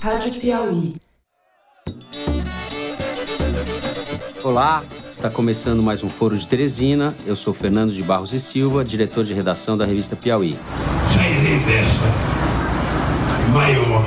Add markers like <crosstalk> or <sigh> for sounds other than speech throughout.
Rádio Piauí. Olá, está começando mais um Foro de Teresina. Eu sou Fernando de Barros e Silva, diretor de redação da revista Piauí. Sairei dessa maior,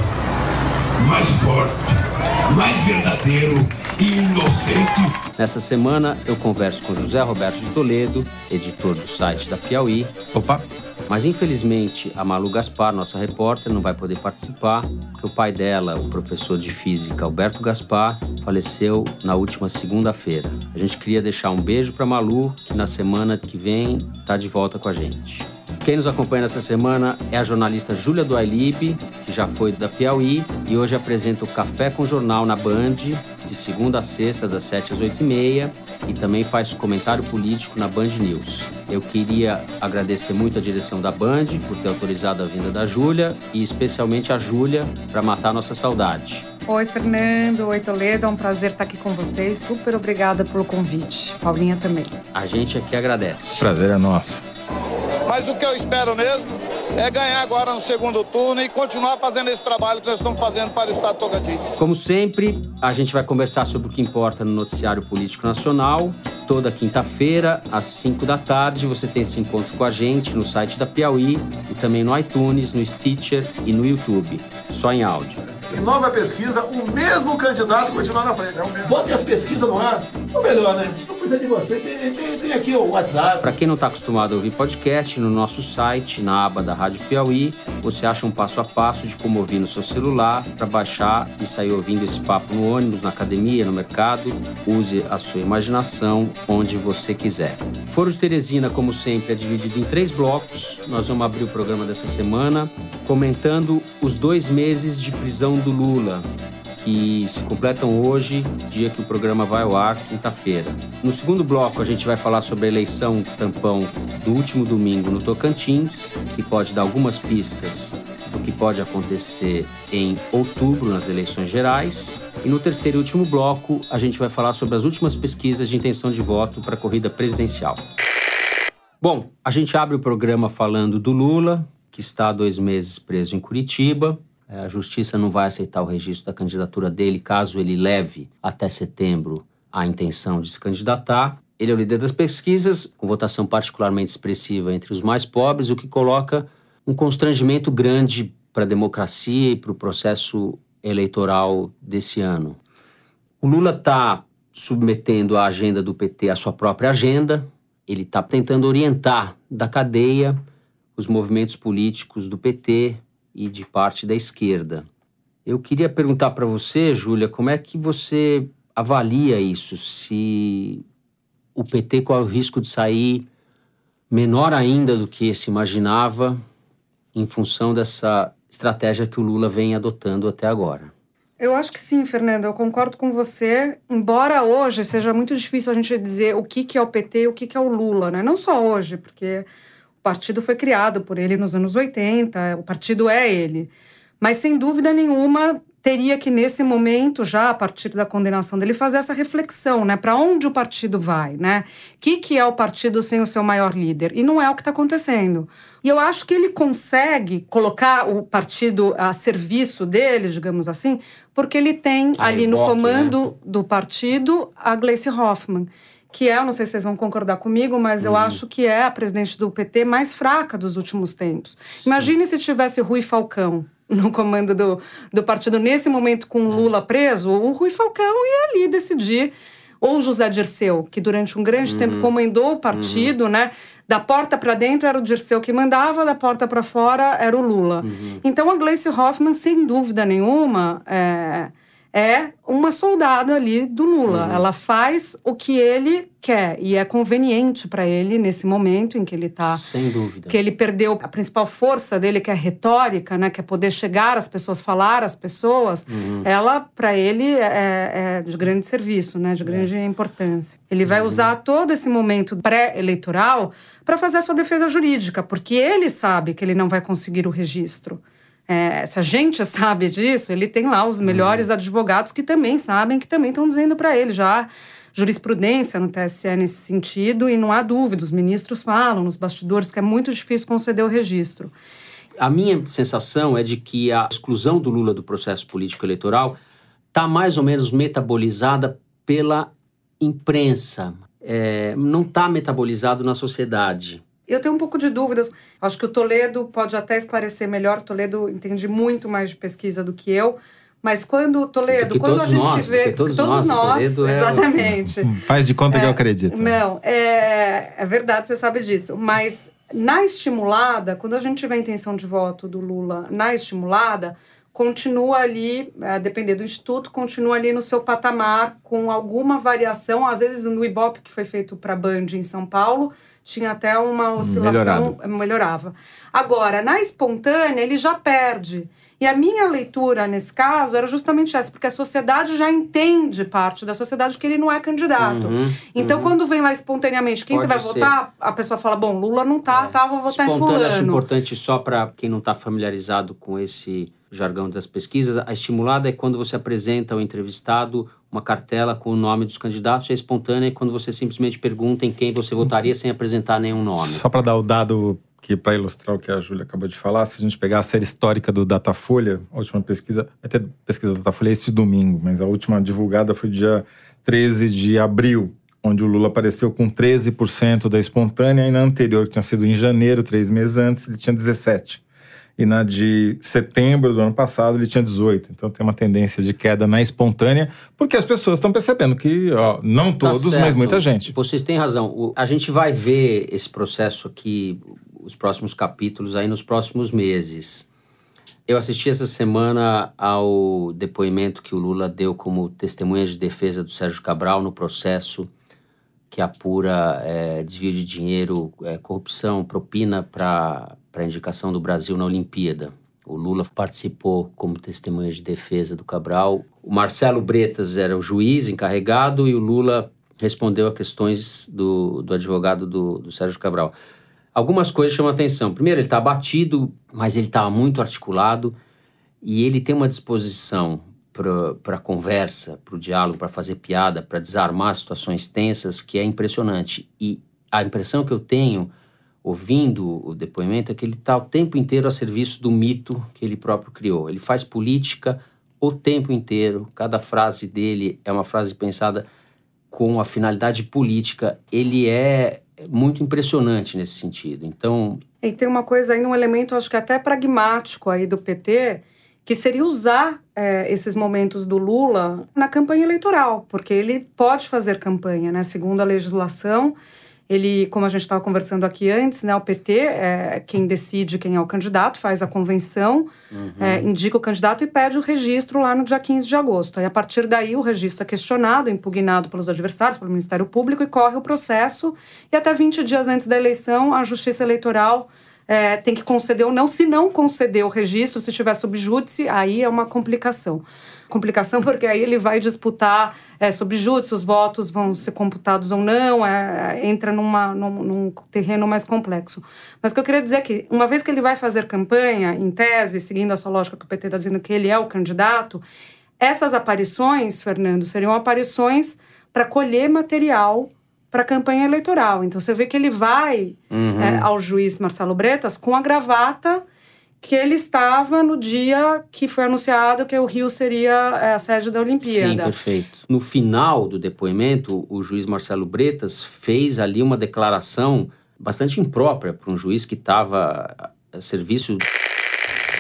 mais forte, mais verdadeiro e inocente. Nessa semana eu converso com José Roberto de Toledo, editor do site da Piauí. Opa! Mas infelizmente a Malu Gaspar, nossa repórter, não vai poder participar, porque o pai dela, o professor de física Alberto Gaspar, faleceu na última segunda-feira. A gente queria deixar um beijo para Malu, que na semana que vem está de volta com a gente. Quem nos acompanha nessa semana é a jornalista Júlia Duailib, que já foi da Piauí e hoje apresenta o Café com Jornal na Band, de segunda a sexta, das 7 às 8 e meia, e também faz comentário político na Band News. Eu queria agradecer muito a direção da Band por ter autorizado a vinda da Júlia e especialmente a Júlia para matar nossa saudade. Oi, Fernando. Oi, Toledo. É um prazer estar aqui com vocês. Super obrigada pelo convite. Paulinha também. A gente aqui agradece. Prazer é nosso. Mas o que eu espero mesmo é ganhar agora no segundo turno e continuar fazendo esse trabalho que nós estamos fazendo para o Estado Tocantins. Como sempre, a gente vai conversar sobre o que importa no noticiário político nacional. Toda quinta-feira, às 5 da tarde, você tem esse encontro com a gente no site da Piauí e também no iTunes, no Stitcher e no YouTube. Só em áudio. Em nova pesquisa, o mesmo candidato continua na frente. É o mesmo. Bote as pesquisas no ar. Ou melhor, né? Não precisa de você. Tem, tem, aqui o WhatsApp. Para quem não está acostumado a ouvir podcast, no nosso site, na aba da Rádio Piauí, você acha um passo a passo de como ouvir no seu celular para baixar e sair ouvindo esse papo no ônibus, na academia, no mercado. Use a sua imaginação onde você quiser. Foro de Teresina, como sempre, é dividido em três blocos. Nós vamos abrir o programa dessa semana comentando os dois meses de prisão do Lula, que se completam hoje, dia que o programa vai ao ar, quinta-feira. No segundo bloco, a gente vai falar sobre a eleição tampão do último domingo no Tocantins, que pode dar algumas pistas do que pode acontecer em outubro nas eleições gerais. E no terceiro e último bloco, a gente vai falar sobre as últimas pesquisas de intenção de voto para a corrida presidencial. Bom, a gente abre o programa falando do Lula, que está há dois meses preso em Curitiba. É, A justiça não vai aceitar o registro da candidatura dele caso ele leve até setembro a intenção de se candidatar. Ele é o líder das pesquisas, com votação particularmente expressiva entre os mais pobres, o que coloca um constrangimento grande para a democracia e para o processo eleitoral desse ano. O Lula está submetendo a agenda do PT à sua própria agenda, ele está tentando orientar da cadeia os movimentos políticos do PT e de parte da esquerda. Eu queria perguntar para você, Júlia, como é que você avalia isso? Se o PT corre o risco de sair menor ainda do que se imaginava em função dessa estratégia que o Lula vem adotando até agora. Eu acho que sim, Fernando. Eu concordo com você. Embora hoje seja muito difícil a gente dizer o que, é o PT e o que, que é o Lula, né? Não só hoje, porque o partido foi criado por ele nos anos 80, o partido é ele. Mas, sem dúvida nenhuma, teria que, nesse momento, já a partir da condenação dele, fazer essa reflexão, né? Para onde o partido vai, né? O que, que é o partido sem o seu maior líder? E não é o que está acontecendo. E eu acho que ele consegue colocar o partido a serviço dele, digamos assim, porque ele tem A ali no reboque, comando do partido a Gleice Hoffmann que é, eu não sei se vocês vão concordar comigo, mas eu acho que é a presidente do PT mais fraca dos últimos tempos. Imagine se tivesse Rui Falcão <laughs> no comando do, do partido nesse momento com o Lula preso, o Rui Falcão ia ali decidir. Ou José Dirceu, que durante um grande tempo comandou o partido, né? Da porta para dentro era o Dirceu que mandava, da porta para fora era o Lula. Então a Gleice Hoffmann, sem dúvida nenhuma, é, é uma soldada ali do Lula. Ela faz o que ele quer e é conveniente para ele nesse momento em que ele está Sem dúvida. que ele perdeu a principal força dele, que é a retórica, né? Que é poder chegar às pessoas, falar às pessoas. Ela, para ele, é, é de grande serviço, né? De grande importância. Ele vai usar todo esse momento pré-eleitoral para fazer a sua defesa jurídica, porque ele sabe que ele não vai conseguir o registro. É, se a gente <laughs> sabe disso, ele tem lá os melhores advogados que também sabem, que também estão dizendo para ele já jurisprudência no TSE nesse sentido, e não há dúvida, os ministros falam nos bastidores que é muito difícil conceder o registro. A minha sensação é de que a exclusão do Lula do processo político eleitoral está mais ou menos metabolizada pela imprensa. É, não está metabolizado na sociedade. Eu tenho um pouco de dúvidas. Acho que o Toledo pode até esclarecer melhor. O Toledo entende muito mais de pesquisa do que eu. Mas quando, Toledo, quando a gente nós, vê. Todos, todos nós, nós exatamente. É o... Faz de conta é, que eu acredito. Não, é, é verdade, você sabe disso. Mas na estimulada, quando a gente tiver a intenção de voto do Lula na estimulada, continua ali, a depender do instituto, continua ali no seu patamar com alguma variação. Às vezes no Ibope, que foi feito para Band em São Paulo, tinha até uma oscilação, Melhorado. melhorava. Agora, na espontânea, ele já perde. E a minha leitura nesse caso era justamente essa, porque a sociedade já entende parte da sociedade que ele não é candidato. Uhum, então, uhum. quando vem lá espontaneamente, quem Pode você vai ser. votar? A pessoa fala: bom, Lula não tá, é. tá, vou votar em fulano. acho importante só para quem não está familiarizado com esse jargão das pesquisas. A estimulada é quando você apresenta ao entrevistado uma cartela com o nome dos candidatos. E a espontânea é quando você simplesmente pergunta em quem você votaria sem apresentar nenhum nome. Só para dar o dado que para ilustrar o que a Júlia acabou de falar, se a gente pegar a série histórica do Datafolha, a última pesquisa, vai ter pesquisa do Datafolha esse domingo, mas a última divulgada foi dia 13 de abril, onde o Lula apareceu com 13% da espontânea, e na anterior, que tinha sido em janeiro, três meses antes, ele tinha 17% e na de setembro do ano passado ele tinha 18. Então tem uma tendência de queda na espontânea, porque as pessoas estão percebendo que, ó, não tá todos, tá mas muita gente. Vocês têm razão. O, a gente vai ver esse processo aqui, os próximos capítulos aí nos próximos meses. Eu assisti essa semana ao depoimento que o Lula deu como testemunha de defesa do Sérgio Cabral no processo que apura é, desvio de dinheiro, é, corrupção, propina para a indicação do Brasil na Olimpíada. O Lula participou como testemunha de defesa do Cabral. O Marcelo Bretas era o juiz encarregado e o Lula respondeu a questões do, do advogado do, do Sérgio Cabral. Algumas coisas chamam atenção. Primeiro, ele está abatido, mas ele está muito articulado e ele tem uma disposição para conversa, para o diálogo, para fazer piada, para desarmar situações tensas, que é impressionante. E a impressão que eu tenho, ouvindo o depoimento, é que ele está o tempo inteiro a serviço do mito que ele próprio criou. Ele faz política o tempo inteiro, cada frase dele é uma frase pensada com a finalidade política. Ele é muito impressionante nesse sentido. Então. E tem uma coisa aí, um elemento, acho que até pragmático aí do PT que seria usar é, esses momentos do Lula na campanha eleitoral, porque ele pode fazer campanha, né? Segundo a legislação, ele, como a gente estava conversando aqui antes, né? O PT é quem decide quem é o candidato, faz a convenção, uhum. é, indica o candidato e pede o registro lá no dia 15 de agosto. Aí, a partir daí, o registro é questionado, impugnado pelos adversários, pelo Ministério Público, e corre o processo. E até 20 dias antes da eleição, a Justiça Eleitoral é, tem que conceder ou não. Se não conceder o registro, se tiver subjúdice, aí é uma complicação. Complicação porque aí ele vai disputar é, subjúdice, os votos vão ser computados ou não, é, entra numa, num, num, terreno mais complexo. Mas o que eu queria dizer é que, uma vez que ele vai fazer campanha, em tese, seguindo a sua lógica que o PT está dizendo que ele é o candidato, essas aparições, Fernando, seriam aparições para colher material para a campanha eleitoral. Então você vê que ele vai uhum. é, ao juiz Marcelo Bretas com a gravata que ele estava no dia que foi anunciado que o Rio seria é, a sede da Olimpíada. Sim, perfeito. No final do depoimento, o juiz Marcelo Bretas fez ali uma declaração bastante imprópria para um juiz que estava a serviço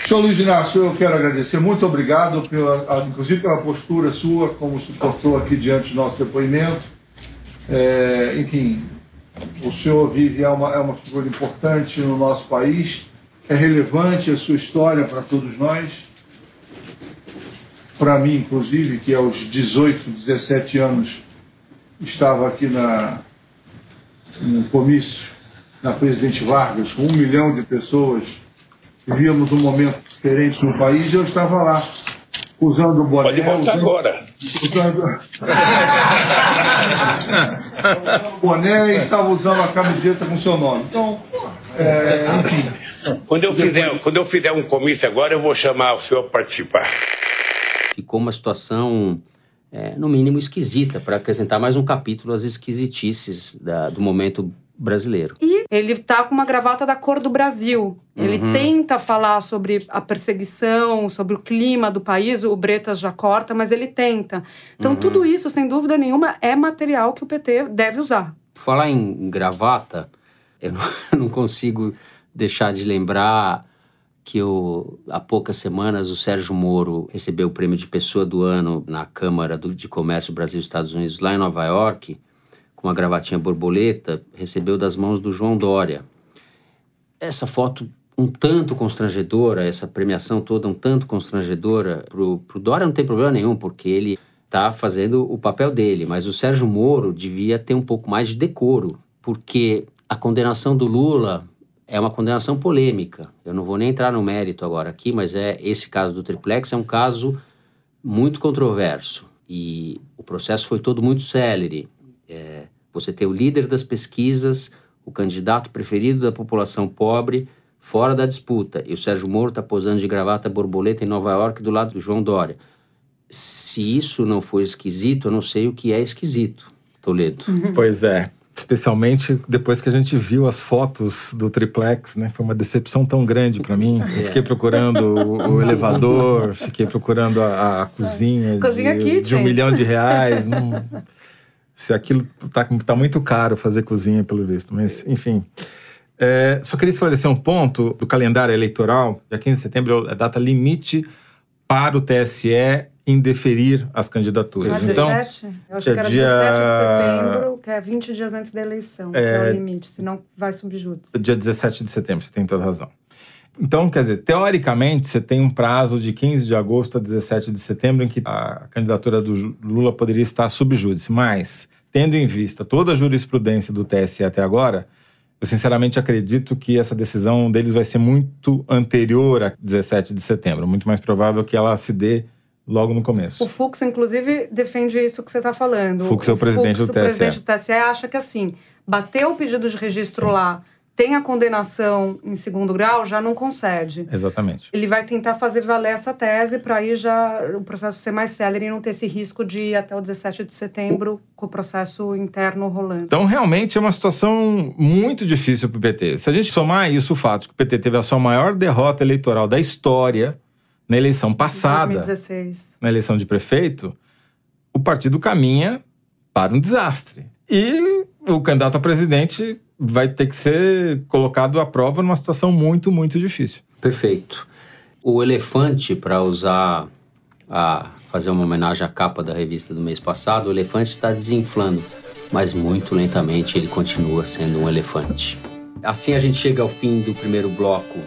Senhor Luiz Inácio, eu quero agradecer, muito obrigado, pela, inclusive pela postura sua, como suportou aqui diante do nosso depoimento. É, enfim, o senhor vive, é uma, é uma figura importante no nosso país, é relevante a sua história para todos nós. Para mim, inclusive, que aos 18, 17 anos estava aqui na, no comício na Presidente Vargas, com um milhão de pessoas, vivíamos um momento diferente no país, eu estava lá usando o boné. Pode voltar usando, agora. Usando, o boné e estava usando a camiseta com seu nome. Então, é, enfim. Quando eu, fizer, quando eu fizer um comício agora, eu vou chamar o senhor para participar. Ficou uma situação, é, no mínimo, esquisita, para acrescentar mais um capítulo às esquisitices da, do momento brasileiro. E ele tá com uma gravata da cor do Brasil. Ele Uhum. tenta falar sobre a perseguição, sobre o clima do país, o Bretas já corta, mas ele tenta. Então, Uhum. tudo isso, sem dúvida nenhuma, é material que o PT deve usar. Falar em gravata, eu não, <laughs> não consigo deixar de lembrar que eu, há poucas semanas o Sérgio Moro recebeu o prêmio de Pessoa do Ano na Câmara do- de Comércio Brasil-Estados Unidos, lá em Nova York, com uma gravatinha borboleta, recebeu das mãos do João Dória. Essa foto um tanto constrangedora, essa premiação toda um tanto constrangedora, pro, pro Dória não tem problema nenhum, porque ele tá fazendo o papel dele, mas o Sérgio Moro devia ter um pouco mais de decoro, porque a condenação do Lula é uma condenação polêmica. Eu não vou nem entrar no mérito agora aqui, mas é esse caso do triplex é um caso muito controverso e o processo foi todo muito célere. É, você tem o líder das pesquisas, o candidato preferido da população pobre, fora da disputa, e o Sérgio Moro está posando de gravata borboleta em Nova York do lado do João Dória. Se isso não for esquisito, eu não sei o que é esquisito, Toledo. <laughs> Pois é. Especialmente depois que a gente viu as fotos do triplex, né? Foi uma decepção tão grande para mim. Eu <laughs> fiquei procurando o, o elevador, fiquei procurando a, a cozinha, Cozinha de, de um milhão de reais. <laughs> Não- se aquilo tá, tá muito caro fazer cozinha, pelo visto. Mas, enfim. É, só queria esclarecer um ponto do calendário eleitoral. Dia 15 de setembro é a data limite para o TSE indeferir as candidaturas. É Então, 17? Eu acho é que era dia- 17 de setembro, que é 20 dias antes da eleição, que é o limite, senão vai subjúdice. dia 17 de setembro, você tem toda razão. Então, quer dizer, teoricamente, você tem um prazo de 15 de agosto a 17 de setembro em que a candidatura do Lula poderia estar subjúdice. Mas, tendo em vista toda a jurisprudência do TSE até agora, eu sinceramente acredito que essa decisão deles vai ser muito anterior a 17 de setembro. Muito mais provável que ela se dê logo no começo. O Fux, inclusive, defende isso que você está falando. Fux é o presidente do o TSE. presidente do TSE acha que, assim, bateu o pedido de registro lá, tem a condenação em segundo grau, já não concede. Exatamente. Ele vai tentar fazer valer essa tese para aí já o processo ser mais célere e não ter esse risco de ir até o 17 de setembro com o processo interno rolando. Então, realmente é uma situação muito difícil para o PT. Se a gente somar isso, o fato de que o PT teve a sua maior derrota eleitoral da história na eleição passada, 2016. na eleição de prefeito, o partido caminha para um desastre. E o candidato a presidente vai ter que ser colocado à prova numa situação muito, muito difícil. Perfeito. O elefante, para usar a fazer uma homenagem à capa da revista do mês passado, o elefante está desinflando, mas muito lentamente ele continua sendo um elefante. Assim a gente chega ao fim do primeiro bloco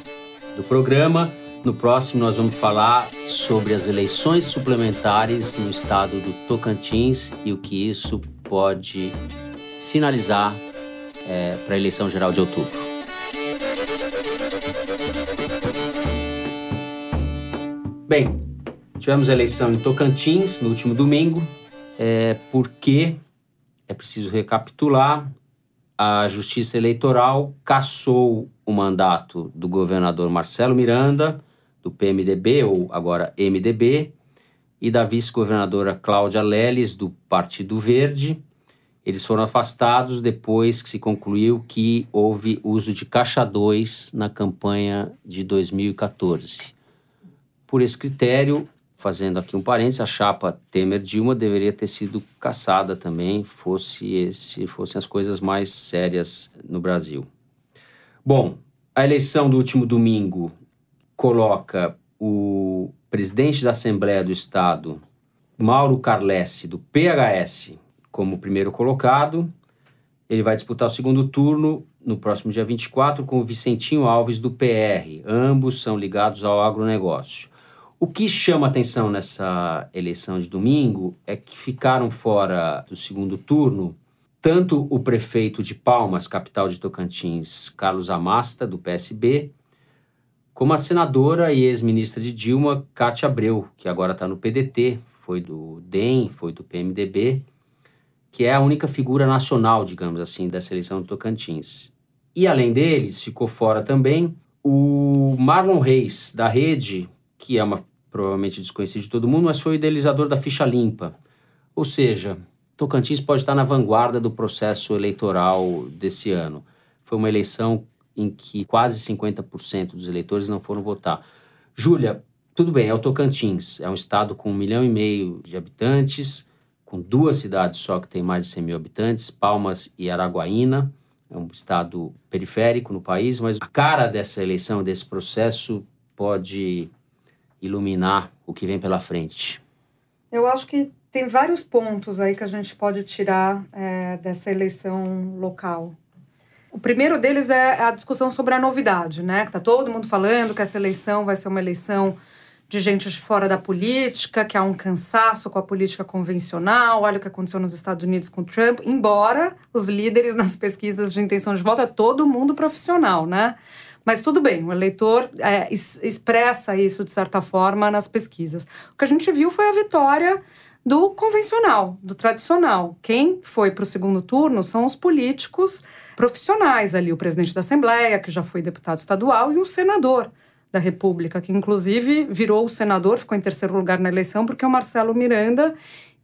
do programa. No próximo nós vamos falar sobre as eleições suplementares no estado do Tocantins e o que isso pode sinalizar para a eleição geral de outubro. Bem, tivemos a eleição em Tocantins no último domingo, é, porque é preciso recapitular. A Justiça Eleitoral cassou o mandato do governador Marcelo Miranda, do PMDB, ou agora MDB, e da vice-governadora Cláudia Leles, do Partido Verde. Eles foram afastados depois que se concluiu que houve uso de caixa 2 na campanha de 2014. Por esse critério, fazendo aqui um parênteses, a chapa Temer-Dilma deveria ter sido caçada também, fosse esse, fossem as coisas mais sérias no Brasil. Bom, a eleição do último domingo coloca o presidente da Assembleia do Estado, Mauro Carlesse, do PHS, como primeiro colocado. Ele vai disputar o segundo turno no próximo dia 24 com o Vicentinho Alves, do PR. Ambos são ligados ao agronegócio. O que chama atenção nessa eleição de domingo é que ficaram fora do segundo turno tanto o prefeito de Palmas, capital de Tocantins, Carlos Amasta, do PSB, como a senadora e ex-ministra de Dilma, Cátia Abreu, que agora está no PDT, foi do DEM, foi do PMDB, que é a única figura nacional, digamos assim, dessa eleição do Tocantins. E além deles, ficou fora também o Marlon Reis, da Rede, que é uma provavelmente desconhecido de todo mundo, mas foi o idealizador da ficha limpa. Ou seja, Tocantins pode estar na vanguarda do processo eleitoral desse ano. Foi uma eleição em que quase 50% dos eleitores não foram votar. Júlia, tudo bem, é o Tocantins, é um estado com um milhão e meio de habitantes, com duas cidades só que tem mais de 100 mil habitantes, Palmas e Araguaína. É um estado periférico no país, mas a cara dessa eleição, desse processo, pode iluminar o que vem pela frente. Eu acho que tem vários pontos aí que a gente pode tirar é, dessa eleição local. O primeiro deles é a discussão sobre a novidade, né? Que tá todo mundo falando que essa eleição vai ser uma eleição de gente fora da política, que há um cansaço com a política convencional. Olha o que aconteceu nos Estados Unidos com Trump. Embora os líderes <laughs> nas pesquisas de intenção de voto é todo mundo profissional, né? Mas tudo bem, o eleitor é, expressa isso de certa forma nas pesquisas. O que a gente viu foi a vitória do convencional, do tradicional. Quem foi para o segundo turno são os políticos profissionais ali, o presidente da Assembleia, que já foi deputado estadual, e o senador da República, que inclusive virou o senador, ficou em terceiro lugar na eleição, porque o Marcelo Miranda,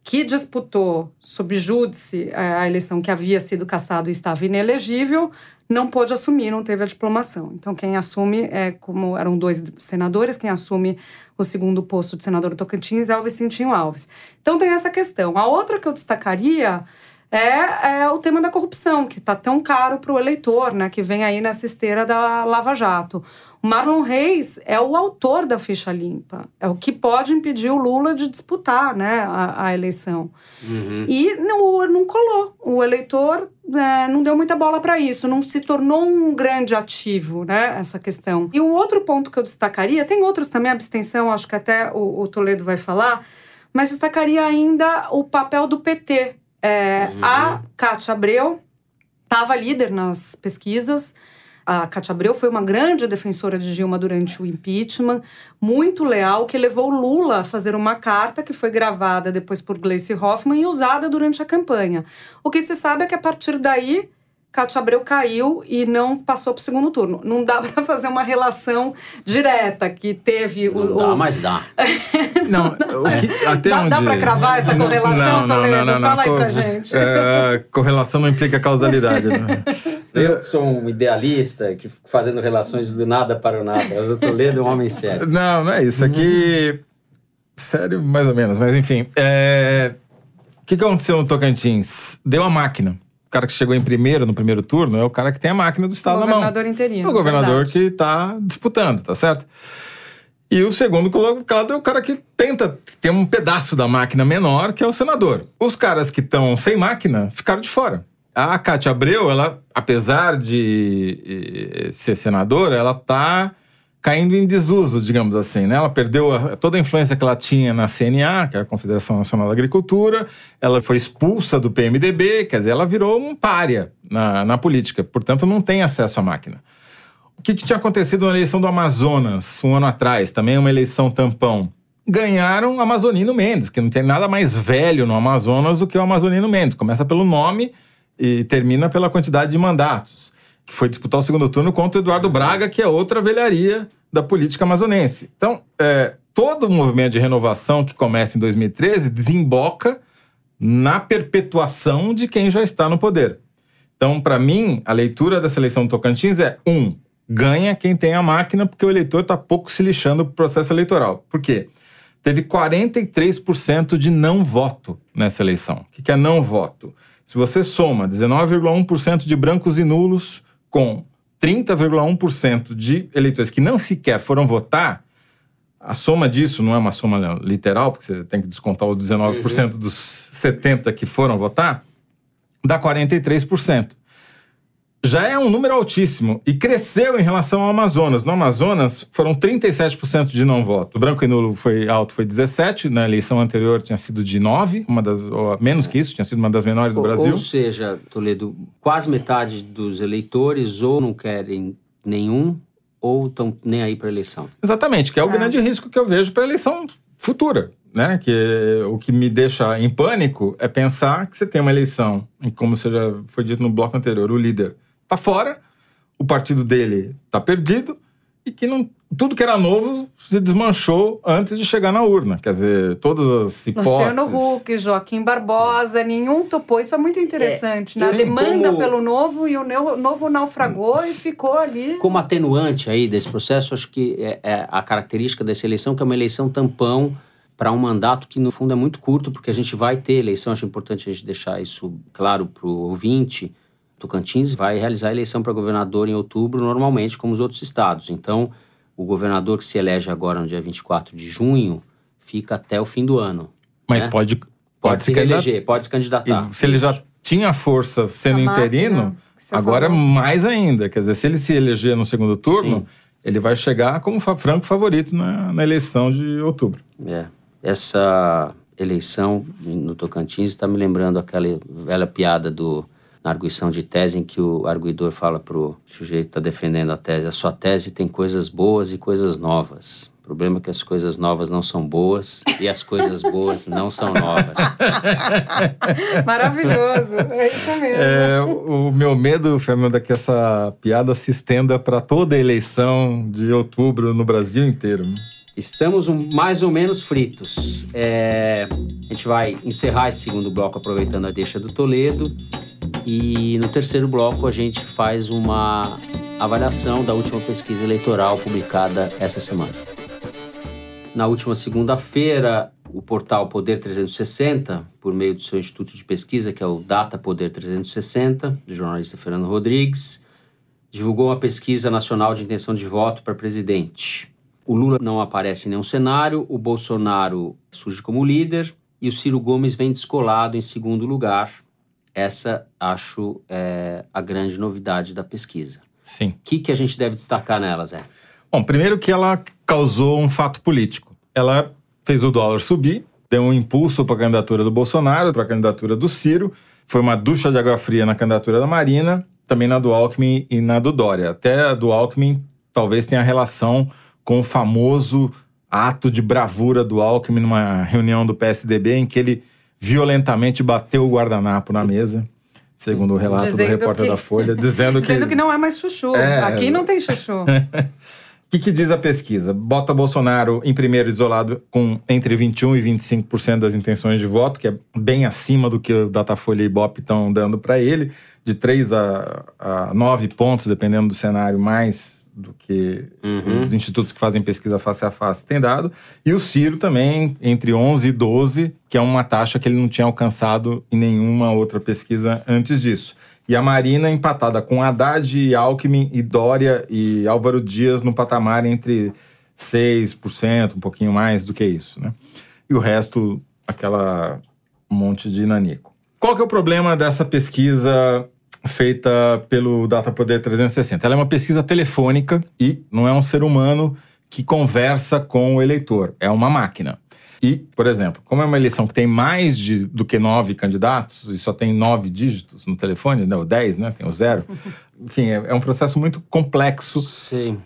que disputou sob júdice é, a eleição que havia sido cassado e estava inelegível, não pôde assumir, não teve a diplomação. Então, quem assume, é como eram dois senadores, quem assume o segundo posto de senador do Tocantins é o Vicentinho Alves. Então, tem essa questão. A outra que eu destacaria é, é o tema da corrupção, que está tão caro para o eleitor, né, que vem aí nessa esteira da Lava Jato. O Marlon Reis é o autor da ficha limpa, é o que pode impedir o Lula de disputar né, a, a eleição. Uhum. E não, não colou. O eleitor é, não deu muita bola para isso, não se tornou um grande ativo, né, essa questão. E o outro ponto que eu destacaria, tem outros também, abstenção, acho que até o, o Toledo vai falar, mas destacaria ainda o papel do PT é, uhum. A Cátia Abreu estava líder nas pesquisas. A Cátia Abreu foi uma grande defensora de Dilma durante o impeachment, muito leal, que levou Lula a fazer uma carta que foi gravada depois por Gleice Hoffmann e usada durante a campanha. O que se sabe é que a partir daí Cátia Abreu caiu e não passou para o segundo turno. Não dá para <laughs> fazer uma relação direta que teve não o. Dá, o... mas dá. <laughs> não, o que, até dá, onde... dá para cravar essa correlação, não, não, Não, não, não, Fala aí pra gente. É, correlação não implica causalidade. Né? <laughs> Eu sou um idealista que fico fazendo relações do nada para o nada. Mas o Toledo é um homem sério. Não, não é isso. Aqui. Sério, mais ou menos. Mas enfim. É... O que aconteceu no Tocantins? Deu a máquina cara que chegou em primeiro no primeiro turno é o cara que tem a máquina do Estado na mão. O governador interino. O governador verdade. que está disputando, tá certo? E o segundo colocado é o cara que tenta ter um pedaço da máquina menor, que é o senador. Os caras que estão sem máquina ficaram de fora. A Cátia Abreu, ela, apesar de eh, ser senadora, ela tá caindo em desuso, digamos assim. Né? Ela perdeu a, toda a influência que ela tinha na CNA, que é a Confederação Nacional da Agricultura, ela foi expulsa do PMDB, quer dizer, ela virou um pária na, na política, portanto não tem acesso à máquina. O que, que tinha acontecido na eleição do Amazonas, um ano atrás, também uma eleição tampão? Ganharam Amazonino Mendes, que não tem nada mais velho no Amazonas do que o Amazonino Mendes. Começa pelo nome e termina pela quantidade de mandatos que foi disputar o segundo turno contra o Eduardo Braga, que é outra velharia da política amazonense. Então, é, todo o movimento de renovação que começa em 2013 desemboca na perpetuação de quem já está no poder. Então, para mim, a leitura dessa eleição do Tocantins é: um, ganha quem tem a máquina, porque o eleitor está pouco se lixando para o processo eleitoral. Por quê? Teve 43% de não voto nessa eleição. O que é não voto? Se você soma 19,1% de brancos e nulos com 30,1% de eleitores que não sequer foram votar, a soma disso não é uma soma literal, porque você tem que descontar os 19% uhum. dos 70% que foram votar, dá 43% já é um número altíssimo e cresceu em relação ao Amazonas. No Amazonas foram 37% de não voto. O branco e nulo foi alto, foi 17, na eleição anterior tinha sido de 9, uma das ou menos que isso, tinha sido uma das menores do ou, Brasil. Ou seja, Toledo, quase metade dos eleitores ou não querem nenhum ou estão nem aí para a eleição. Exatamente, que é o é. grande risco que eu vejo para a eleição futura. Né? Que o que me deixa em pânico é pensar que você tem uma eleição, como você já foi dito no bloco anterior, o líder está fora, o partido dele está perdido e que não tudo que era novo se desmanchou antes de chegar na urna. Quer dizer, todas as hipóteses. Luciano Huck, Joaquim Barbosa, nenhum topou. Isso é muito interessante. É, né? A demanda como... pelo novo e o novo naufragou e ficou ali. Como atenuante aí desse processo, acho que é, é a característica dessa eleição, que é uma eleição tampão para um mandato que, no fundo, é muito curto, porque a gente vai ter eleição. Acho importante a gente deixar isso claro para o ouvinte. Tocantins vai realizar a eleição para governador em outubro, normalmente, como os outros estados. Então o governador que se elege agora no dia 24 de junho fica até o fim do ano. Mas né? pode, pode, pode se reeleger, pode se candidatar. E se ele já tinha força sendo a interino, agora falou. mais ainda. Quer dizer, se ele se eleger no segundo turno, Sim. ele vai chegar como franco favorito na, na eleição de outubro. É. Essa eleição no Tocantins está me lembrando aquela velha piada do na arguição de tese em que o arguidor fala para o sujeito que está defendendo a tese, a sua tese tem coisas boas e coisas novas. O problema é que as coisas novas não são boas e as coisas boas não são novas. <laughs> Maravilhoso, é isso mesmo. É, o meu medo, Fernanda, é que essa piada se estenda para toda a eleição de outubro no Brasil inteiro. Estamos um, mais ou menos fritos. É, a gente vai encerrar esse segundo bloco aproveitando a deixa do Toledo. E no terceiro bloco a gente faz uma avaliação da última pesquisa eleitoral publicada essa semana. Na última segunda-feira, o portal Poder 360, por meio do seu instituto de pesquisa, que é o Data Poder 360, do jornalista Fernando Rodrigues, divulgou uma pesquisa nacional de intenção de voto para presidente. O Lula não aparece em nenhum cenário, o Bolsonaro surge como líder e o Ciro Gomes vem descolado em segundo lugar, essa, acho, é a grande novidade da pesquisa. Sim. O que, que a gente deve destacar nela, Zé? Bom, primeiro que ela causou um fato político. Ela fez o dólar subir, deu um impulso para a candidatura do Bolsonaro, para a candidatura do Ciro. Foi uma ducha de água fria na candidatura da Marina, também na do Alckmin e na do Dória. Até a do Alckmin talvez tenha relação com o famoso ato de bravura do Alckmin numa reunião do PSDB em que ele violentamente bateu o guardanapo na mesa, segundo o relato dizendo do repórter que... da Folha, dizendo <laughs> que. Dizendo que não é mais chuchu. É... Aqui não tem chuchu. <laughs> O que, que, diz a pesquisa? Bota Bolsonaro em primeiro isolado com entre 21% e 25% das intenções de voto, que é bem acima do que o Datafolha e Ibope estão dando para ele, de 3 a, a 9 pontos, dependendo do cenário, mais do que uhum. os institutos que fazem pesquisa face a face têm dado. E o Ciro também, entre 11 e 12, que é uma taxa que ele não tinha alcançado em nenhuma outra pesquisa antes disso. E a Marina empatada com Haddad, Alckmin e Dória e Álvaro Dias no patamar entre 6%, um pouquinho mais do que isso. Né? E o resto, aquela monte de nanico. Qual que é o problema dessa pesquisa feita pelo Data Poder 360. Ela é uma pesquisa telefônica e não é um ser humano que conversa com o eleitor, é uma máquina. E, por exemplo, como é uma eleição que tem mais de, do que nove candidatos e só tem nove dígitos no telefone, não, dez, né? Tem o zero. <laughs> Enfim, é, é um processo muito complexo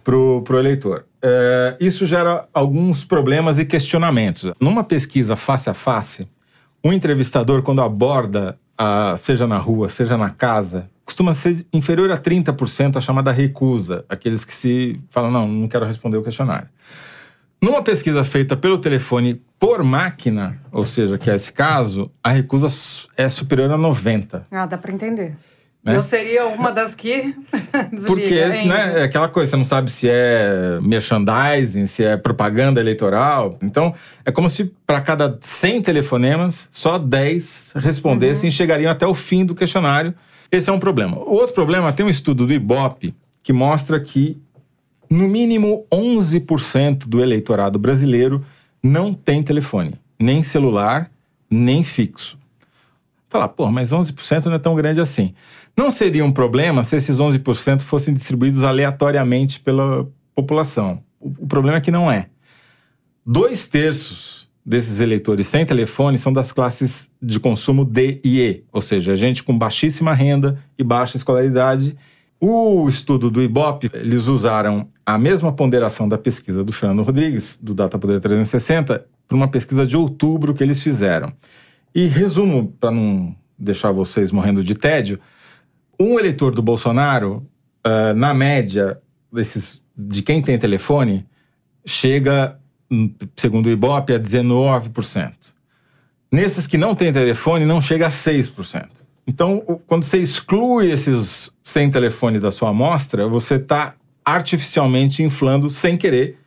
para o eleitor. É, isso gera alguns problemas e questionamentos. Numa pesquisa face a face, um entrevistador, quando aborda seja na rua, seja na casa, costuma ser inferior a 30% a chamada recusa, aqueles que se falam, não, não quero responder o questionário. Numa pesquisa feita pelo telefone por máquina, ou seja, que é esse caso, a recusa é superior a 90%. Ah, dá para entender. Né? Eu seria uma das que <laughs> Porque né, é aquela coisa, você não sabe se é merchandising, se é propaganda eleitoral. Então, é como se para cada 100 telefonemas, só 10 respondessem uhum. e chegariam até o fim do questionário. Esse é um problema. O outro problema, tem um estudo do Ibope que mostra que no mínimo 11% do eleitorado brasileiro não tem telefone, nem celular, nem fixo. Falar, pô, mas 11% não é tão grande assim. Não seria um problema se esses 11% fossem distribuídos aleatoriamente pela população. O, problema é que não é. Dois terços desses eleitores sem telefone são das classes de consumo D e E, ou seja, gente com baixíssima renda e baixa escolaridade. O estudo do Ibope, eles usaram a mesma ponderação da pesquisa do Fernando Rodrigues, do Data Poder 360, para uma pesquisa de outubro que eles fizeram. E resumo, para não deixar vocês morrendo de tédio, um eleitor do Bolsonaro, uh, na média, desses de quem tem telefone chega, hum, segundo o Ibope, a 19%. Nesses que não têm telefone, não chega a 6%. Então, quando você exclui esses sem telefone da sua amostra, você está artificialmente inflando, sem querer,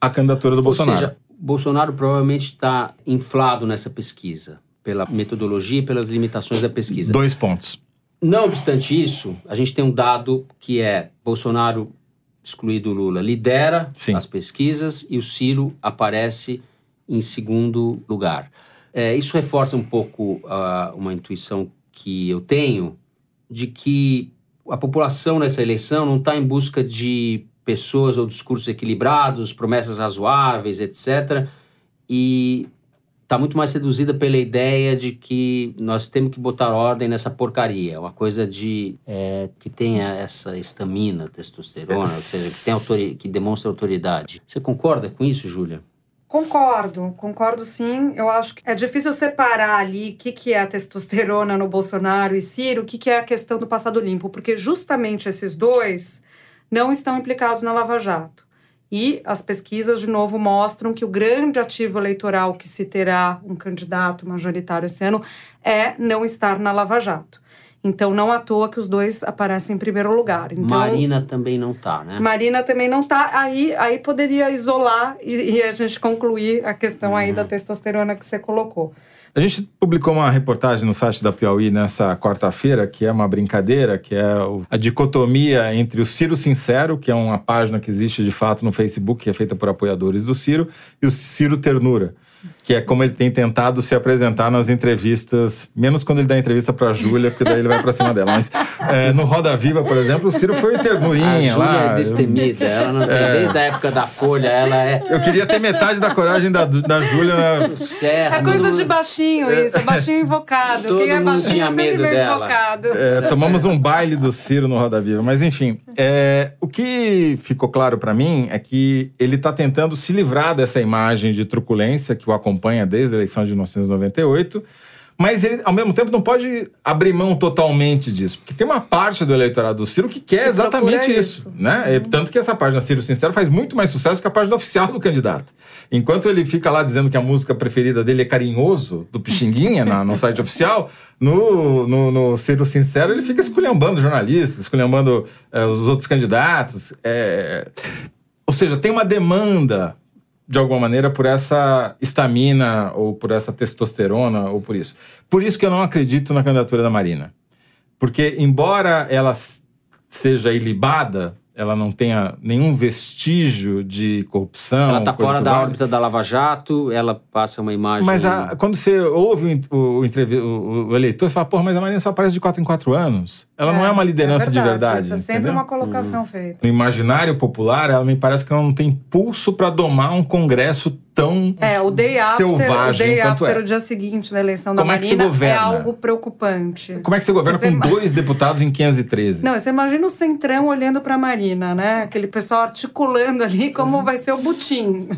a candidatura do Ou Bolsonaro. seja, Bolsonaro provavelmente está inflado nessa pesquisa, pela metodologia e pelas limitações da pesquisa. Dois pontos. Não obstante isso, a gente tem um dado que é Bolsonaro, excluído Lula, lidera Sim. as pesquisas e o Ciro aparece em segundo lugar. É, isso reforça um pouco ah, uma intuição que eu tenho de que a população nessa eleição não está em busca de pessoas ou discursos equilibrados, promessas razoáveis, etc. E está muito mais seduzida pela ideia de que nós temos que botar ordem nessa porcaria. Uma coisa de é, que tenha essa estamina, testosterona, ou seja, que, tem autori que demonstra autoridade. Você concorda com isso, Júlia? Concordo, concordo sim. Eu acho que é difícil separar ali o que, que é a testosterona no Bolsonaro e Ciro, o que, que é a questão do passado limpo, porque justamente esses dois não estão implicados na Lava Jato. E as pesquisas, de novo, mostram que o grande ativo eleitoral que se terá um candidato majoritário esse ano é não estar na Lava Jato. Então, não à toa que os dois aparecem em primeiro lugar. Então, Marina também não tá, né? Marina também não tá. Aí, aí poderia isolar e, e a gente concluir a questão aí Uhum. da testosterona que você colocou. A gente publicou uma reportagem no site da Piauí nessa quarta-feira, que é uma brincadeira, que é a dicotomia entre o Ciro Sincero, que é uma página que existe de fato no Facebook, que é feita por apoiadores do Ciro, e o Ciro Ternura, que é como ele tem tentado se apresentar nas entrevistas, menos quando ele dá entrevista pra Júlia, porque daí ele vai pra cima dela. Mas é, no Roda Viva, por exemplo, o Ciro foi A ternurinha Júlia lá. é destemida, ela não tem, desde a época da Folha, ela é Eu queria ter metade da coragem da, da Júlia na serra. É coisa de baixinho isso, é baixinho invocado. Todo Quem é mundo baixinho tinha sempre medo dela. invocado. É, tomamos um baile do Ciro no Roda Viva. Mas enfim, é, o que ficou claro pra mim é que ele tá tentando se livrar dessa imagem de truculência que o acompanha desde a eleição de 1998. Mas ele, ao mesmo tempo, não pode abrir mão totalmente disso. Porque tem uma parte do eleitorado do Ciro que quer Que exatamente isso. isso. né? É, Tanto que essa página Ciro Sincero faz muito mais sucesso que a página oficial do candidato. Enquanto ele fica lá dizendo que a música preferida dele é Carinhoso, do Pixinguinha, na- no site oficial, no, no, no Ciro Sincero ele fica esculhambando jornalistas, esculhambando eh, os outros candidatos. É, Ou seja, tem uma demanda, de alguma maneira, por essa estamina, ou por essa testosterona, ou por isso. Por isso que eu não acredito na candidatura da Marina. Porque, embora ela seja ilibada, ela não tenha nenhum vestígio de corrupção. Ela tá coisa fora da vale. órbita da Lava Jato, ela passa uma imagem. Mas a- quando você ouve o, o, o o- eleitor, você fala, porra, mas a Marina só aparece de quatro em quatro anos. Ela não é uma liderança de verdade. Isso é sempre entendeu? uma colocação feita. No imaginário popular, ela me parece que ela não tem pulso para domar um congresso tão É, o day after, o selvagem day quanto after, é. o dia seguinte da eleição Como da é que se Marina, é governa? algo preocupante. Como é que você governa Você com ima- dois deputados em 513? Não, você imagina o Centrão olhando pra Marina, né? Aquele pessoal articulando ali Uhum. como vai ser o Butim.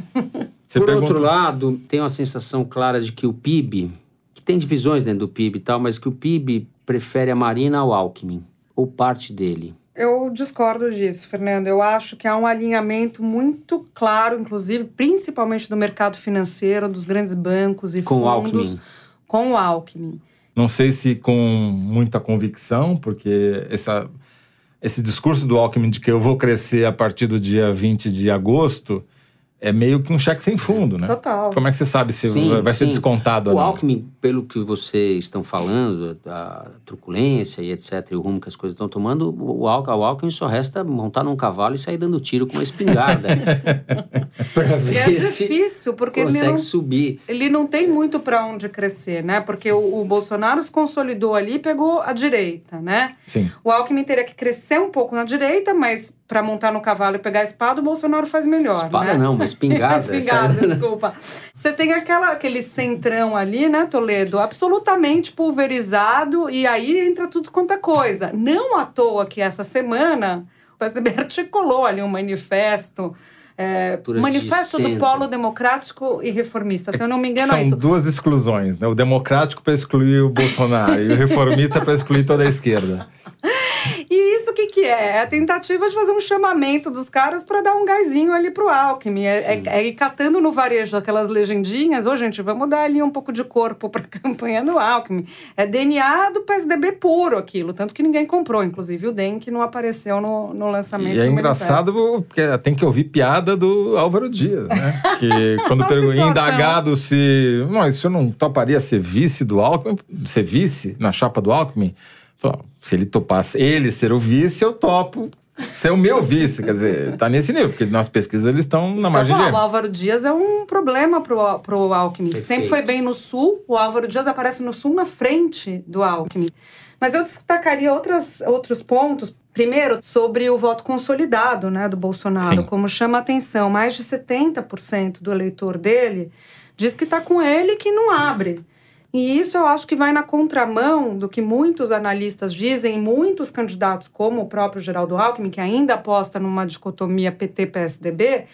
Você Por pergunta- outro lado, tem uma sensação clara de que o PIB, que tem divisões dentro do PIB e tal, mas que o PIB prefere a Marina ao Alckmin, ou parte dele. Eu discordo disso, Fernando. Eu acho que há um alinhamento muito claro, inclusive, principalmente do mercado financeiro, dos grandes bancos e Com o fundos, Alckmin. com o Alckmin. Não sei se com muita convicção, porque essa, esse discurso do Alckmin de que eu vou crescer a partir do dia 20 de agosto é meio que um cheque sem fundo, né? Total. Como é que você sabe se Sim, vai ser sim. descontado O ou não? Alckmin, pelo que vocês estão falando, a truculência e etc., e o rumo que as coisas estão tomando, o Al- ao Alckmin só resta montar num cavalo e sair dando tiro com uma espingarda. <laughs> pra é ver se difícil, porque ele consegue não, subir. ele não tem muito para onde crescer, né? Porque o, o Bolsonaro se consolidou ali e pegou a direita, né? Sim. O Alckmin teria que crescer um pouco na direita, mas para montar no cavalo e pegar a espada, o Bolsonaro faz melhor. Espada né? não, uma espingarda. <laughs> espingarda, sabe? desculpa. Você tem aquela, aquele centrão ali, né, Toledo? Absolutamente pulverizado, e aí entra tudo quanto é coisa. Não à toa que essa semana o PSDB articulou ali um manifesto. é, manifesto do. Polo Democrático e Reformista. Se eu não me engano, São é isso. duas exclusões, né? O democrático para excluir o Bolsonaro e o reformista para excluir toda a esquerda. Que, é? É a tentativa de fazer um chamamento dos caras para dar um gásinho ali pro Alckmin. É, é, é, ir catando no varejo aquelas legendinhas, ô oh, gente, vamos dar ali um pouco de corpo pra <laughs> campanha do Alckmin. É DNA do PSDB puro aquilo, tanto que ninguém comprou, inclusive o DEM, que não apareceu no, no lançamento. E é engraçado porque tem que ouvir piada do Álvaro Dias, né? <laughs> Que quando perguntou indagado se. Mas o senhor não toparia ser vice do Alckmin? Ser vice na chapa do Alckmin? Se ele topasse ele ser o vice, eu topo ser o meu vice. Quer dizer, tá nesse nível, porque nas pesquisas eles estão na margem de O Álvaro Dias é um problema pro, pro Alckmin. Perfeito. Sempre foi bem no Sul, o Álvaro Dias aparece no Sul na frente do Alckmin. Mas eu destacaria outras, outros pontos. Primeiro, sobre o voto consolidado né, do Bolsonaro, Sim. como chama a atenção. Mais de 70% do eleitor dele diz que está com ele que não abre. E isso eu acho que vai na contramão do que muitos analistas dizem, muitos candidatos, como o próprio Geraldo Alckmin, que ainda aposta numa dicotomia PT-PSDB,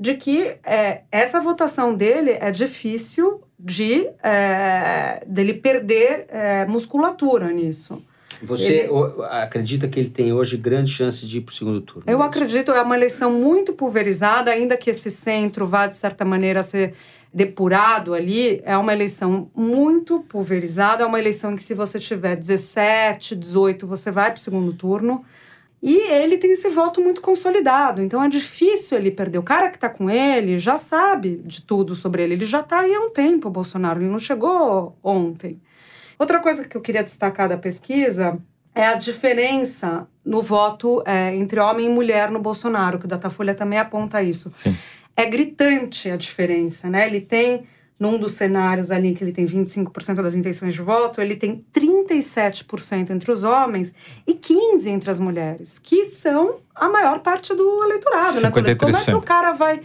de que é, essa votação dele é difícil de é, dele perder é, musculatura nisso. Você ele... acredita que ele tem hoje grande chance de ir para o segundo turno? Eu mesmo? acredito, é uma eleição muito pulverizada, ainda que esse centro vá, de certa maneira, ser depurado ali, é uma eleição muito pulverizada, é uma eleição em que se você tiver 17, 18, você vai para o segundo turno. E ele tem esse voto muito consolidado, então é difícil ele perder. O cara que está com ele já sabe de tudo sobre ele, ele já está aí há um tempo, o Bolsonaro, ele não chegou ontem. Outra coisa que eu queria destacar da pesquisa é a diferença no voto é, entre homem e mulher no Bolsonaro, que o Datafolha também aponta isso. Sim é gritante a diferença, né? Ele tem, num dos cenários ali que ele tem 25% das intenções de voto, ele tem 37% entre os homens e 15% entre as mulheres, que são a maior parte do eleitorado, 53%. né? Como é que o cara vai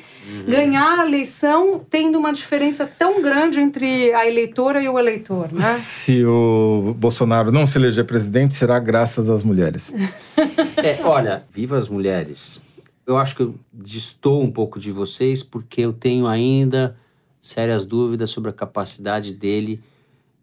ganhar a eleição tendo uma diferença tão grande entre a eleitora e o eleitor, né? <laughs> Se o Bolsonaro não se eleger presidente, será graças às mulheres. <laughs> é, olha, viva as mulheres eu acho que eu distou um pouco de vocês porque eu tenho ainda sérias dúvidas sobre a capacidade dele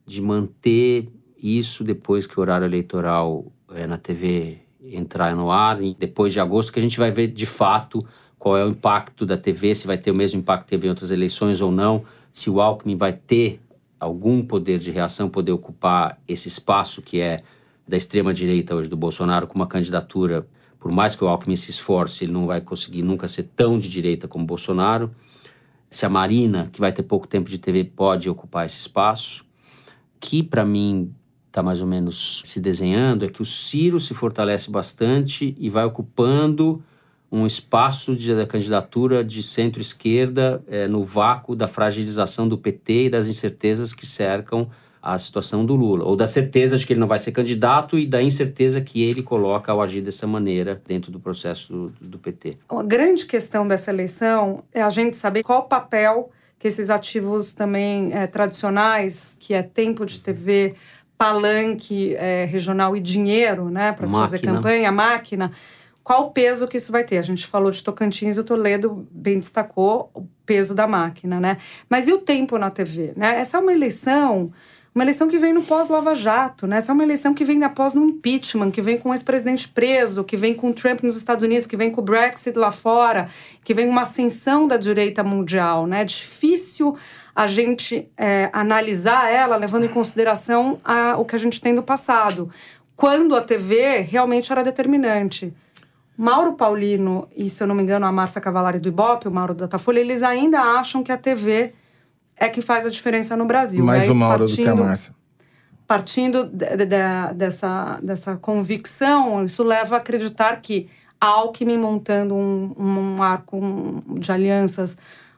de manter isso depois que o horário eleitoral é, na TV entrar no ar, depois de agosto, que a gente vai ver de fato qual é o impacto da TV, se vai ter o mesmo impacto que teve em outras eleições ou não, se o Alckmin vai ter algum poder de reação, poder ocupar esse espaço que é da extrema direita hoje do Bolsonaro com uma candidatura por mais que o Alckmin se esforce, ele não vai conseguir nunca ser tão de direita como Bolsonaro. Se a Marina, que vai ter pouco tempo de TV, pode ocupar esse espaço, que para mim está mais ou menos se desenhando, é que o Ciro se fortalece bastante e vai ocupando um espaço de, da candidatura de centro-esquerda é, no vácuo da fragilização do PT e das incertezas que cercam a situação do Lula, ou da certeza de que ele não vai ser candidato e da incerteza que ele coloca ao agir dessa maneira dentro do processo do, do PT. A grande questão dessa eleição é a gente saber qual o papel que esses ativos também é, tradicionais, que é tempo de TV, palanque é, regional e dinheiro, né, para se fazer campanha, máquina, qual o peso que isso vai ter? A gente falou de Tocantins e o Toledo bem destacou o peso da máquina, né? Mas e o tempo na TV, né? Essa é uma eleição uma eleição que vem no pós-Lava Jato, né? Essa é uma eleição que vem após no impeachment, que vem com o ex-presidente preso, que vem com o Trump nos Estados Unidos, que vem com o Brexit lá fora, que vem uma ascensão da direita mundial, né? É difícil a gente é, analisar ela levando em consideração a, o que a gente tem do passado, quando a TV realmente era determinante. Mauro Paulino e, se eu não me engano, a Márcia Cavalari do Ibope, o Mauro da Datafolha, eles ainda acham que a TV é que faz a diferença no Brasil. Mais né? Mauro partindo, do que a Márcia. Partindo de, de, de, dessa, dessa convicção, isso leva a acreditar que Alckmin montando um, um arco de alianças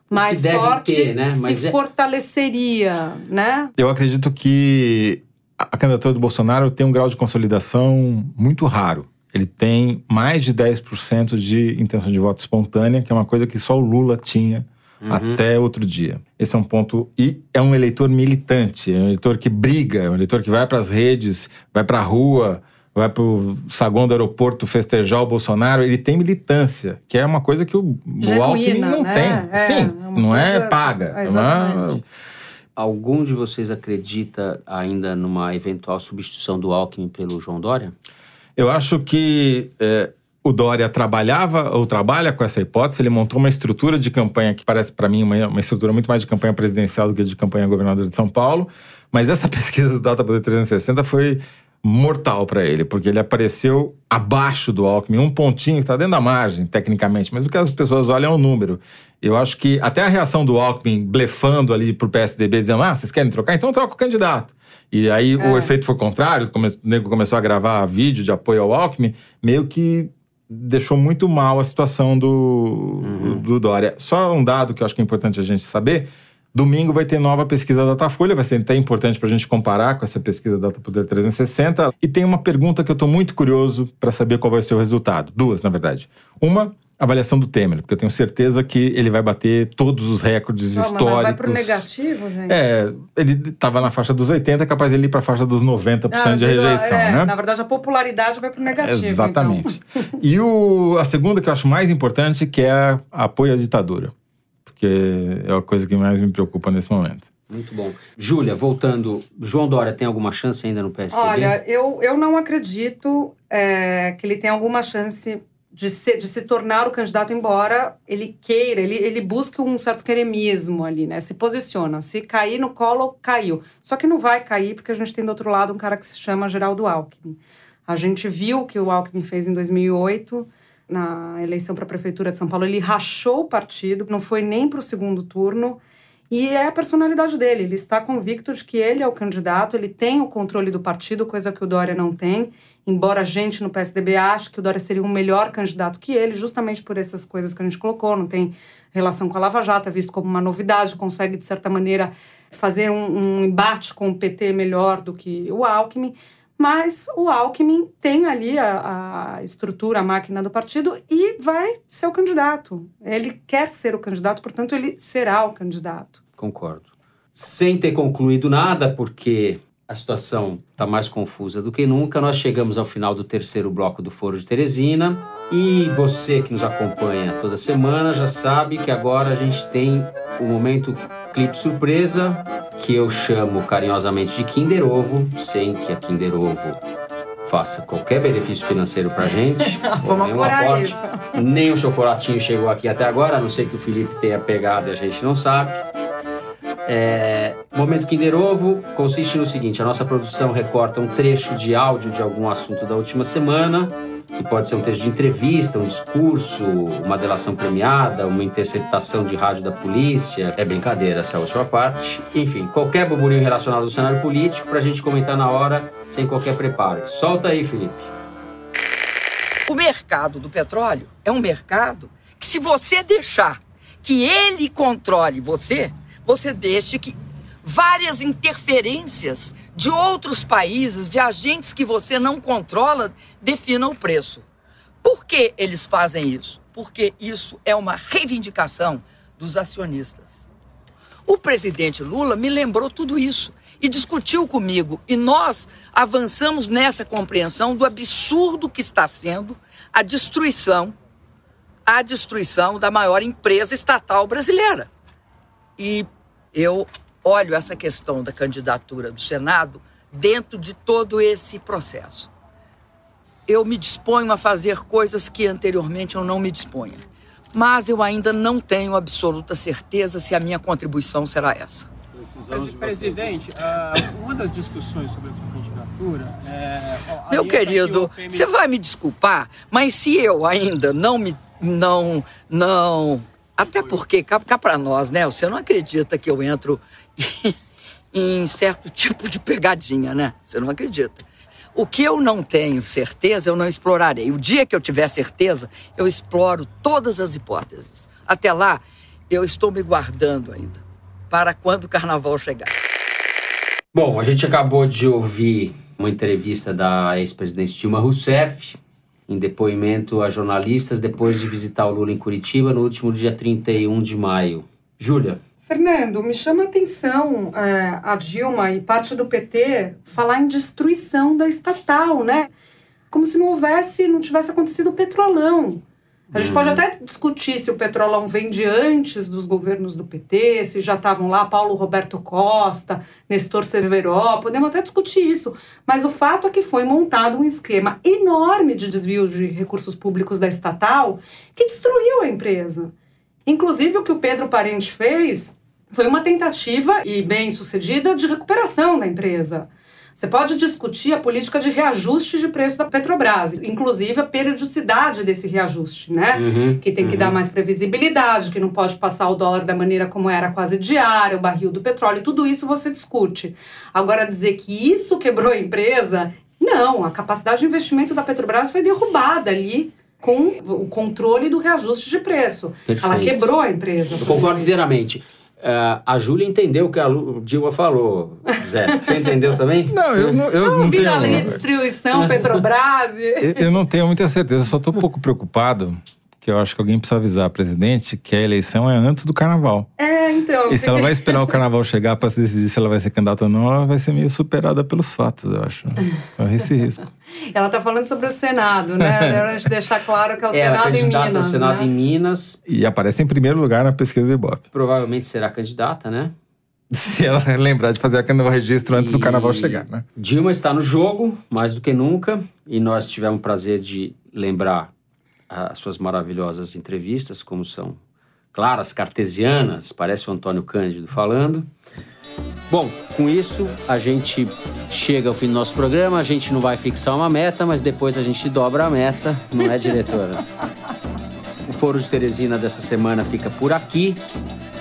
mais forte ter, né? se é... fortaleceria, né? Eu acredito que a candidatura do Bolsonaro tem um grau de consolidação muito raro. Ele tem mais de 10% de intenção de voto espontânea, que é uma coisa que só o Lula tinha uhum. até outro dia. Esse é um ponto. E é um eleitor militante, é um eleitor que briga, é um eleitor que vai para as redes, vai para a rua, vai para o saguão do aeroporto festejar o Bolsonaro. Ele tem militância, que é uma coisa que o, Genuína, o Alckmin não né? tem. É, Sim, é não é paga. É uma... Algum de vocês acredita ainda numa eventual substituição do Alckmin pelo João Dória? Eu acho que é, o Dória trabalhava ou trabalha com essa hipótese. Ele montou uma estrutura de campanha que parece para mim uma, uma, estrutura muito mais de campanha presidencial do que de campanha governador de São Paulo. Mas essa <laughs> pesquisa do Data Poder 360 foi mortal para ele, porque ele apareceu abaixo do Alckmin, um pontinho, está dentro da margem, tecnicamente, mas o que as pessoas olham é o número. Eu acho que até a reação do Alckmin blefando ali pro PSDB, dizendo: ah, vocês querem trocar? Então troca o candidato. E aí é. o efeito foi contrário, o nego começou a gravar vídeo de apoio ao Alckmin, meio que deixou muito mal a situação do, uhum. do Dória. Só um dado que eu acho que é importante a gente saber: Domingo vai ter nova pesquisa da Datafolha, vai ser até importante para a gente comparar com essa pesquisa da Datapoder 360. E tem uma pergunta que eu estou muito curioso para saber qual vai ser o resultado. Duas, na verdade. Uma, avaliação do Temer, porque eu tenho certeza que ele vai bater todos os recordes Não, históricos. Mas vai para o negativo, gente? É, ele estava na faixa dos 80, é capaz de ele ir para a faixa dos 90% ah, de rejeição, é, né? Na verdade, a popularidade vai para o negativo. Exatamente. Então. <laughs> E o, a segunda que eu acho mais importante, que é a apoio à ditadura porque é a coisa que mais me preocupa nesse momento. Muito bom. Júlia, voltando, João Dória tem alguma chance ainda no PSDB? Olha, eu, eu não acredito é, que ele tenha alguma chance de, ser, de se tornar o candidato, embora ele queira, ele, ele busque um certo queremismo ali, né? Se posiciona. Se cair no colo, caiu. Só que não vai cair, porque a gente tem do outro lado um cara que se chama Geraldo Alckmin. A gente viu o que o Alckmin fez em 2008 na eleição para a prefeitura de São Paulo, ele rachou o partido, não foi nem para o segundo turno. E é a personalidade dele. Ele está convicto de que ele é o candidato, ele tem o controle do partido, coisa que o Dória não tem. Embora a gente no PSDB ache que o Dória seria um melhor candidato que ele, justamente por essas coisas que a gente colocou. Não tem relação com a Lava Jato, é visto como uma novidade, consegue, de certa maneira, fazer um, um embate com o PT melhor do que o Alckmin. Mas o Alckmin tem ali a, a, estrutura, a máquina do partido e vai ser o candidato. Ele quer ser o candidato, portanto, ele será o candidato. Concordo. Sem ter concluído nada, porque a situação está mais confusa do que nunca, nós chegamos ao final do terceiro bloco do Foro de Teresina. E você que nos acompanha toda semana já sabe que agora a gente tem o momento clipe surpresa que eu chamo carinhosamente de Kinder Ovo, sem que a Kinder Ovo faça qualquer benefício financeiro pra gente. <laughs> Vamos apurar isso. Nem o chocolatinho chegou aqui até agora, a não ser que o Felipe tenha pegado e a gente não sabe. É, momento Kinder Ovo consiste no seguinte: a nossa produção recorta um trecho de áudio de algum assunto da última semana que pode ser um texto de entrevista, um discurso, uma delação premiada, uma interceptação de rádio da polícia. É brincadeira essa última parte. Enfim, qualquer burburinho relacionado ao cenário político para a gente comentar na hora, sem qualquer preparo. Solta aí, Felipe. O mercado do petróleo é um mercado que, se você deixar que ele controle você, você deixa que várias interferências de outros países, de agentes que você não controla, definam o preço. Por que eles fazem isso? Porque isso é uma reivindicação dos acionistas. O presidente Lula me lembrou tudo isso e discutiu comigo, e nós avançamos nessa compreensão do absurdo que está sendo a destruição a destruição da maior empresa estatal brasileira. E eu olho essa questão da candidatura do Senado dentro de todo esse processo. Eu me disponho a fazer coisas que anteriormente eu não me disponha, mas eu ainda não tenho absoluta certeza se a minha contribuição será essa. Presidente, ah, uma das discussões sobre a sua candidatura é. Meu querido, você vai me desculpar, mas se eu ainda não me. não. não. Até porque, cá, cá para nós, né? Você não acredita que eu entro <laughs> em certo tipo de pegadinha, né? Você não acredita. O que eu não tenho certeza, eu não explorarei. O dia que eu tiver certeza, eu exploro todas as hipóteses. Até lá, eu estou me guardando ainda para quando o carnaval chegar. Bom, a gente acabou de ouvir uma entrevista da ex-presidente Dilma Rousseff em depoimento a jornalistas depois de visitar o Lula em Curitiba no último dia 31 de maio. Júlia, Fernando, me chama a atenção é, a Dilma e parte do PT falar em destruição da estatal, né? Como se não houvesse, não tivesse acontecido o petrolão. A gente pode até discutir se o Petrolão vem de antes dos governos do PT, se já estavam lá Paulo Roberto Costa, Nestor Cerveró, podemos até discutir isso. Mas o fato é que foi montado um esquema enorme de desvio de recursos públicos da estatal que destruiu a empresa. Inclusive, o que o Pedro Parente fez foi uma tentativa e bem sucedida de recuperação da empresa. Você pode discutir a política de reajuste de preço da Petrobras, inclusive a periodicidade desse reajuste, né? Uhum, que tem que uhum. dar mais previsibilidade, que não pode passar o dólar da maneira como era quase diária, o barril do petróleo, tudo isso você discute. Agora, dizer que isso quebrou a empresa, não, a capacidade de investimento da Petrobras foi derrubada ali com o controle do reajuste de preço. Ela Perfeito. quebrou a empresa. Eu concordo inteiramente. Ah, a Júlia entendeu o que a Lu- Dilma falou, Zé. Você entendeu também? <laughs> Não, eu não, eu não Vira tenho. lei de distribuição, Petrobras. Eu eu não tenho muita certeza, eu só estou um pouco preocupado, que eu acho que alguém precisa avisar a presidente que a eleição é antes do carnaval. É, então. E se ela vai esperar o carnaval chegar para se decidir se ela vai ser candidata ou não, ela vai ser meio superada pelos fatos, eu acho. Corre esse risco. <laughs> Ela tá falando sobre o Senado, né? <laughs> De deixar claro que é o Ela Senado em candidata Minas. ao Senado né? em Minas, E aparece em primeiro lugar na pesquisa do Ibope. provavelmente será candidata, né? <laughs> Se ela lembrar de fazer aquele registro antes do E carnaval chegar, né? Dilma está no jogo, mais do que nunca, e nós tivemos o prazer de lembrar as suas maravilhosas entrevistas, como são claras, cartesianas, parece o Antônio Cândido falando. Bom, com isso a gente chega ao fim do nosso programa, a gente não vai fixar uma meta, mas depois a gente dobra a meta, não é, diretora? <laughs> O Foro de Teresina dessa semana fica por aqui.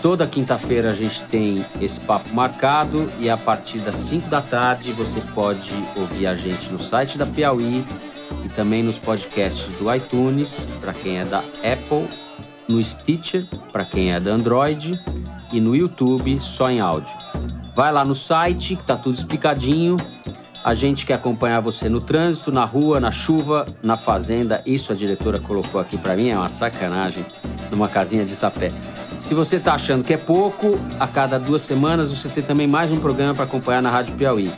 Toda quinta-feira a gente tem esse papo marcado e a partir das 5 da tarde você pode ouvir a gente no site da Piauí e também nos podcasts do iTunes, para quem é da Apple, no Stitcher, para quem é da Android e no YouTube só em áudio. Vai lá no site que tá tudo explicadinho. A gente quer acompanhar você no trânsito, na rua, na chuva, na fazenda. Isso a diretora colocou aqui pra mim, é uma sacanagem, numa casinha de sapé. Se você tá achando que é pouco, a cada duas semanas você tem também mais um programa para acompanhar na Rádio Piauí.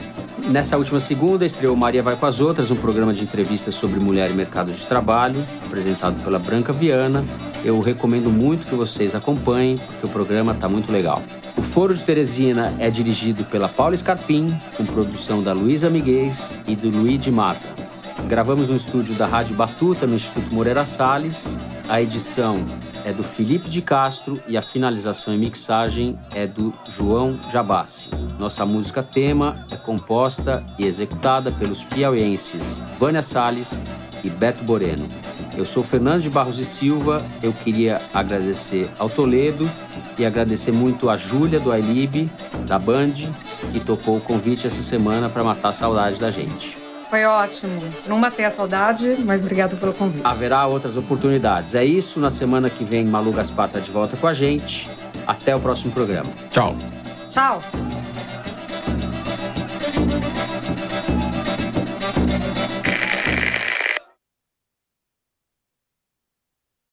Nessa última segunda estreou Maria Vai com as Outras, um programa de entrevistas sobre mulher e mercado de trabalho, apresentado pela Branca Viana. Eu recomendo muito que vocês acompanhem, porque o programa tá muito legal. O Foro de Teresina é dirigido pela Paula Scarpim, com produção da Luísa Miguez e do Luigi Massa. Gravamos no estúdio da Rádio Batuta, no Instituto Moreira Salles. A edição é do Felipe de Castro e a finalização e mixagem é do João Jabassi. Nossa música tema é composta e executada pelos piauienses Vânia Salles e Beto Boreno. Eu sou Fernando de Barros e Silva. Eu queria agradecer ao Toledo e agradecer muito a Júlia do iLib, da Band, que topou o convite essa semana para matar a saudade da gente. Foi ótimo. Não matei a saudade, mas obrigado pelo convite. Haverá outras oportunidades. É isso. Na semana que vem, Malu Gaspar tá de volta com a gente. Até o próximo programa. Tchau. Tchau.